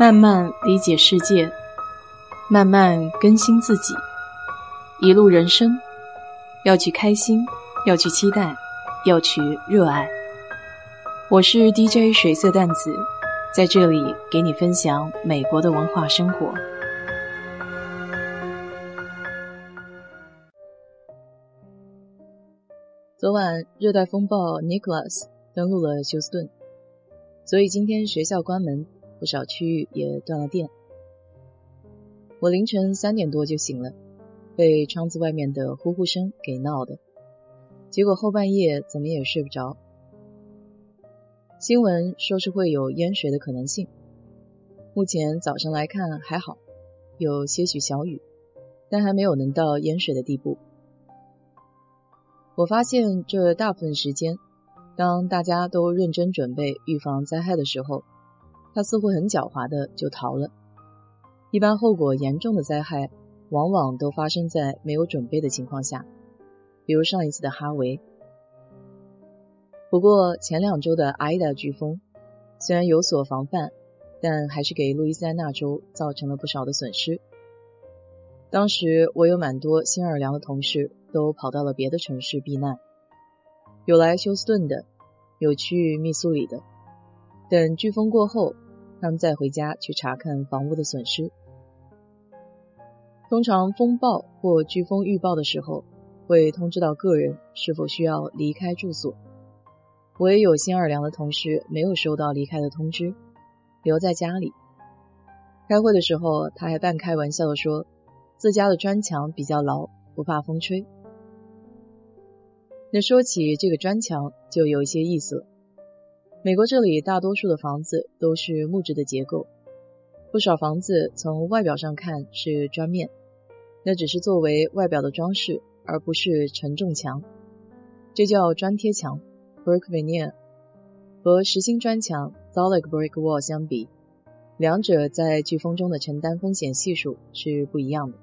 慢慢理解世界，慢慢更新自己。一路人生，要去开心，要去期待，要去热爱。我是 DJ 水色淡子，在这里给你分享美国的文化生活。昨晚热带风暴 Nicholas 登陆了休斯顿，所以今天学校关门。不少区域也断了电。我凌晨三点多就醒了，被窗子外面的呼呼声给闹的，结果后半夜怎么也睡不着。新闻说是会有淹水的可能性，目前早上来看还好，有些许小雨，但还没有能到淹水的地步。我发现这大部分时间，当大家都认真准备预防灾害的时候。他似乎很狡猾的就逃了。一般后果严重的灾害，往往都发生在没有准备的情况下，比如上一次的哈维。不过前两周的艾达飓风，虽然有所防范，但还是给路易斯安那州造成了不少的损失。当时我有蛮多新奥尔良的同事都跑到了别的城市避难，有来休斯顿的，有去密苏里的。等飓风过后，他们再回家去查看房屋的损失。通常风暴或飓风预报的时候，会通知到个人是否需要离开住所。我也有新奥尔良的同事没有收到离开的通知，留在家里。开会的时候，他还半开玩笑的说，自家的砖墙比较牢，不怕风吹。那说起这个砖墙，就有一些意思了。美国这里大多数的房子都是木质的结构，不少房子从外表上看是砖面，那只是作为外表的装饰，而不是承重墙，这叫砖贴墙 （brick veneer）。和实心砖墙 （solid brick wall） 相比，两者在飓风中的承担风险系数是不一样的。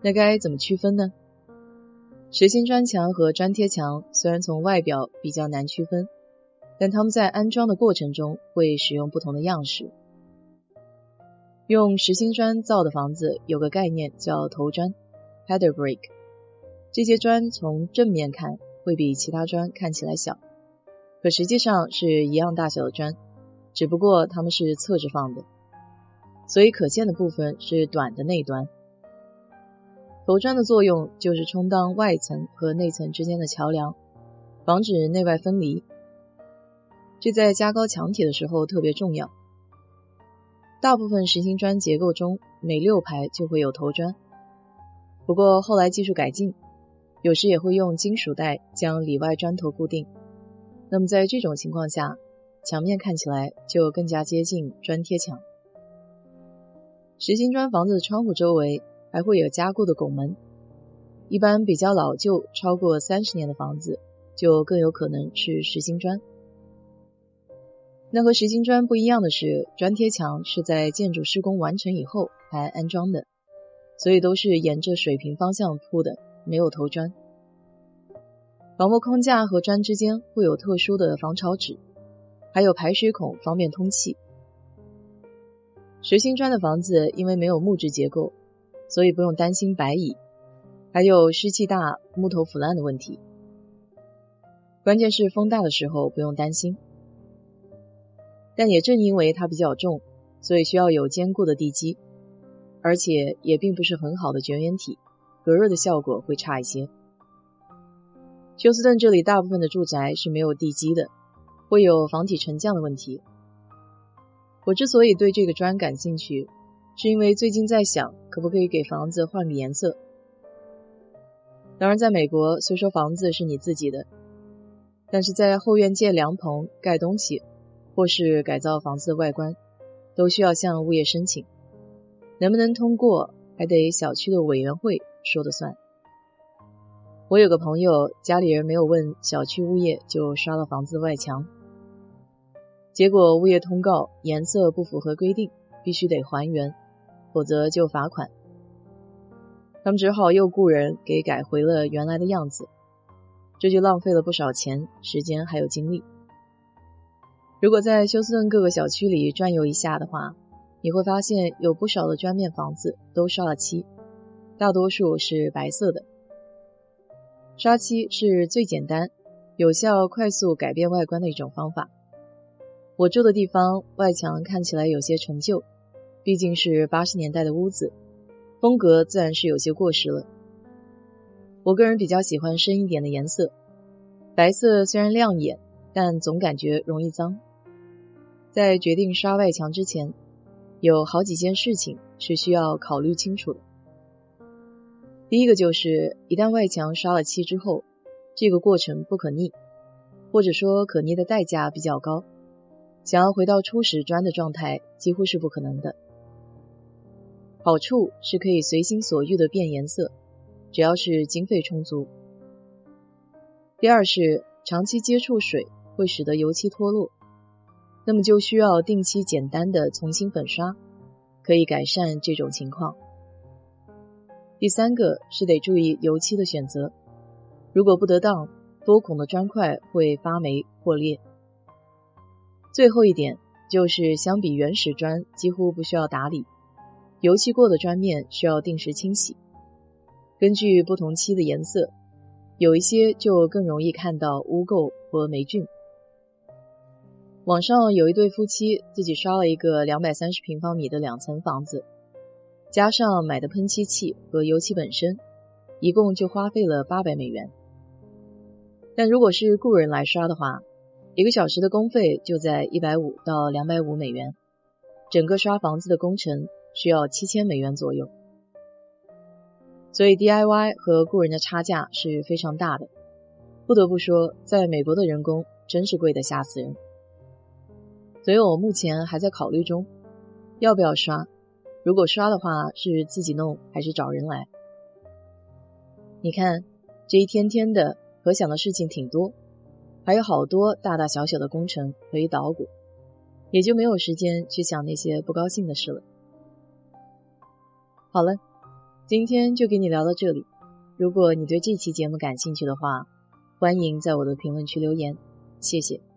那该怎么区分呢？实心砖墙和砖贴墙虽然从外表比较难区分。但他们在安装的过程中会使用不同的样式。用实心砖造的房子有个概念叫头砖 （header brick）。这些砖从正面看会比其他砖看起来小，可实际上是一样大小的砖，只不过它们是侧着放的，所以可见的部分是短的那端。头砖的作用就是充当外层和内层之间的桥梁，防止内外分离。这在加高墙体的时候特别重要。大部分实心砖结构中，每六排就会有头砖。不过后来技术改进，有时也会用金属带将里外砖头固定。那么在这种情况下，墙面看起来就更加接近砖贴墙。实心砖房子的窗户周围还会有加固的拱门。一般比较老旧、超过三十年的房子，就更有可能是实心砖。那和实心砖不一样的是，砖贴墙是在建筑施工完成以后才安装的，所以都是沿着水平方向铺的，没有头砖。防木框架和砖之间会有特殊的防潮纸，还有排水孔方便通气。实心砖的房子因为没有木质结构，所以不用担心白蚁，还有湿气大、木头腐烂的问题。关键是风大的时候不用担心。但也正因为它比较重，所以需要有坚固的地基，而且也并不是很好的绝缘体，隔热的效果会差一些。休斯顿这里大部分的住宅是没有地基的，会有房体沉降的问题。我之所以对这个砖感兴趣，是因为最近在想可不可以给房子换个颜色。当然，在美国虽说房子是你自己的，但是在后院建凉棚、盖东西。或是改造房子的外观，都需要向物业申请，能不能通过还得小区的委员会说的算。我有个朋友，家里人没有问小区物业就刷了房子外墙，结果物业通告颜色不符合规定，必须得还原，否则就罚款。他们只好又雇人给改回了原来的样子，这就浪费了不少钱、时间还有精力。如果在休斯顿各个小区里转悠一下的话，你会发现有不少的砖面房子都刷了漆，大多数是白色的。刷漆是最简单、有效、快速改变外观的一种方法。我住的地方外墙看起来有些陈旧，毕竟是八十年代的屋子，风格自然是有些过时了。我个人比较喜欢深一点的颜色，白色虽然亮眼，但总感觉容易脏。在决定刷外墙之前，有好几件事情是需要考虑清楚的。第一个就是，一旦外墙刷了漆之后，这个过程不可逆，或者说可逆的代价比较高，想要回到初始砖的状态几乎是不可能的。好处是可以随心所欲的变颜色。只要是经费充足。第二是长期接触水会使得油漆脱落，那么就需要定期简单的重新粉刷，可以改善这种情况。第三个是得注意油漆的选择，如果不得当，多孔的砖块会发霉破裂。最后一点就是相比原始砖几乎不需要打理，油漆过的砖面需要定时清洗。根据不同漆的颜色，有一些就更容易看到污垢和霉菌。网上有一对夫妻自己刷了一个两百三十平方米的两层房子，加上买的喷漆器和油漆本身，一共就花费了八百美元。但如果是雇人来刷的话，一个小时的工费就在一百五到两百五美元，整个刷房子的工程需要七千美元左右。所以 DIY 和雇人的差价是非常大的。不得不说，在美国的人工真是贵得吓死人。所以我目前还在考虑中，要不要刷。如果刷的话，是自己弄还是找人来？你看，这一天天的，可想的事情挺多，还有好多大大小小的工程可以捣鼓，也就没有时间去想那些不高兴的事了。好了。今天就给你聊到这里。如果你对这期节目感兴趣的话，欢迎在我的评论区留言，谢谢。